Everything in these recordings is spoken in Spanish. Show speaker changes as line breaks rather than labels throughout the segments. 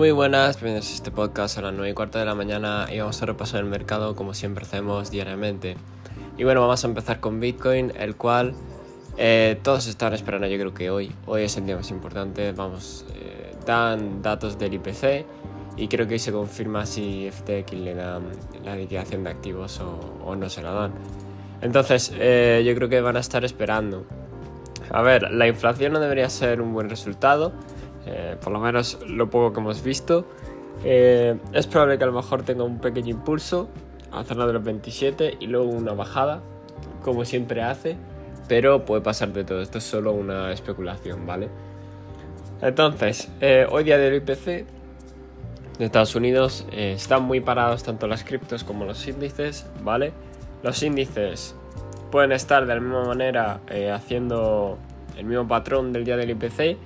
Muy buenas, bienvenidos a este podcast a las 9 y cuarto de la mañana y vamos a repasar el mercado como siempre hacemos diariamente. Y bueno, vamos a empezar con Bitcoin, el cual eh, todos están esperando, yo creo que hoy, hoy es el día más importante, vamos, eh, dan datos del IPC y creo que hoy se confirma si FTX le dan la liquidación de activos o, no se la dan. Entonces, eh, yo creo que van a estar esperando. A ver, la inflación no debería ser un buen resultado eh, por lo menos lo poco que hemos visto. Eh, es probable que a lo mejor tenga un pequeño impulso a zona de los 27 y luego una bajada, como siempre hace, pero puede pasar de todo. Esto es solo una especulación, ¿vale? Entonces, eh, hoy día del IPC de Estados Unidos están muy parados tanto las criptos como los índices, ¿vale? Los índices pueden estar de la misma manera haciendo el mismo patrón del día del IPC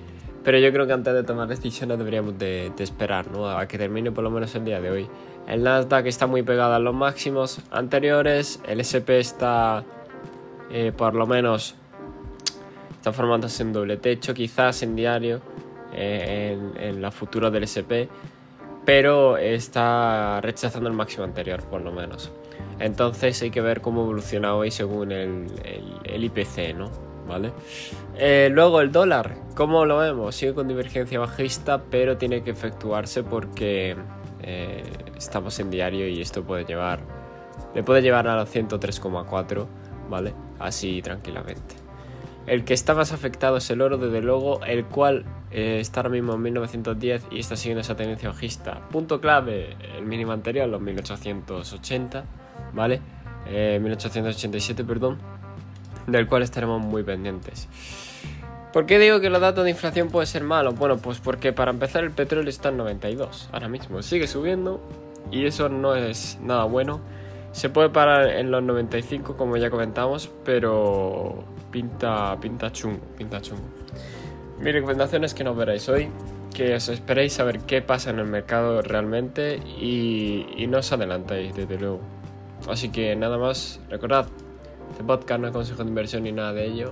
pero yo creo que antes de tomar decisiones deberíamos de, esperar, ¿no? A que termine por lo menos el día de hoy. El Nasdaq está muy pegado a los máximos anteriores. El SP está eh, por lo menos está formándose en doble techo, quizás en diario, eh, en, la futura del SP, pero está rechazando el máximo anterior, por lo menos. Entonces hay que ver cómo evoluciona hoy según el, IPC, ¿no? ¿vale? Eh, luego el dólar, ¿cómo lo vemos? Sigue con divergencia bajista, pero tiene que efectuarse porque eh, estamos en diario y esto puede llevar, le puede llevar a los 103,4, ¿vale? Así tranquilamente. El que está más afectado es el oro, desde luego, el cual eh, está ahora mismo en 1910 y está siguiendo esa tendencia bajista. Punto clave, el mínimo anterior, los 1880, ¿vale? 1887, perdón del cual estaremos muy pendientes. ¿Por qué digo que los datos de inflación pueden ser malos? Bueno, pues porque para empezar el petróleo está en 92 ahora mismo, sigue subiendo y eso no es nada bueno. Se puede parar en los 95 como ya comentamos, pero pinta, pinta chungo, pinta chungo. Mi recomendación es que no veráis hoy, que os esperéis a ver qué pasa en el mercado realmente y, y no os adelantéis, desde luego. Así que nada más, recordad, este podcast no es consejo de inversión ni nada de ello.